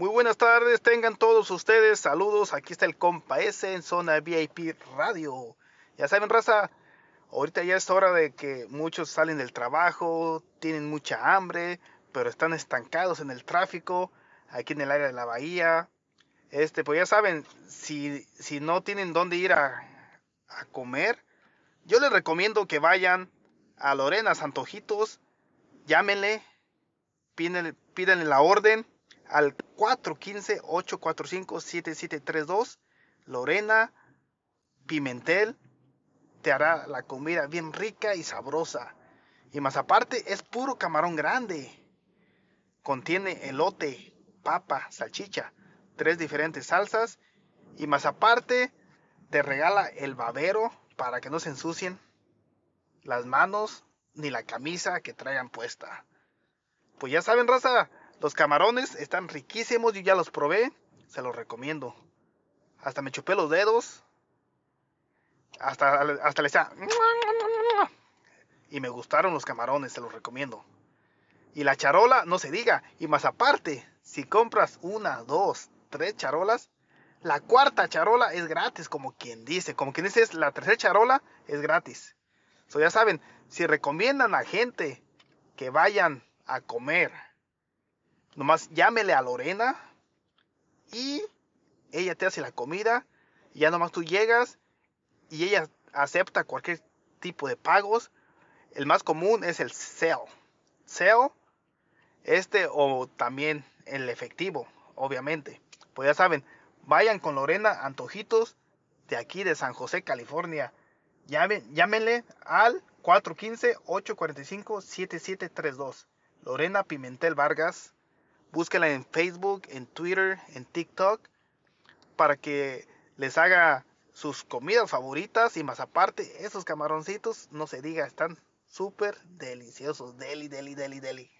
Muy buenas tardes, tengan todos ustedes. Saludos, aquí está el compa S en zona VIP Radio. Ya saben, raza, ahorita ya es hora de que muchos salen del trabajo, tienen mucha hambre, pero están estancados en el tráfico, aquí en el área de la bahía. Este, pues ya saben, si, si no tienen dónde ir a, a comer, yo les recomiendo que vayan a Lorena Santojitos, llámenle, pídenle, pídenle la orden al 415-845-7732. Lorena Pimentel te hará la comida bien rica y sabrosa. Y más aparte es puro camarón grande. Contiene elote, papa, salchicha, tres diferentes salsas. Y más aparte te regala el babero para que no se ensucien las manos ni la camisa que traigan puesta. Pues ya saben, raza, los camarones están riquísimos, yo ya los probé, se los recomiendo. Hasta me chupé los dedos, hasta, hasta le y me gustaron los camarones, se los recomiendo. Y la charola, no se diga, y más aparte, si compras una, dos, tres charolas, la cuarta charola es gratis, como quien dice, como quien dice, la tercera charola es gratis. So, ya saben, si recomiendan a gente que vayan a comer, nomás llámele a Lorena y ella te hace la comida. Y ya nomás tú llegas y ella acepta cualquier tipo de pagos. El más común es el SEO. SEO, este o también el efectivo, obviamente. Pues ya saben, vayan con Lorena Antojitos de aquí de San José, California. llámenle al 415-845-7732. Lorena Pimentel Vargas. Búsquela en Facebook, en Twitter, en TikTok, para que les haga sus comidas favoritas y más aparte, esos camaroncitos, no se diga, están súper deliciosos. Deli, deli, deli, deli.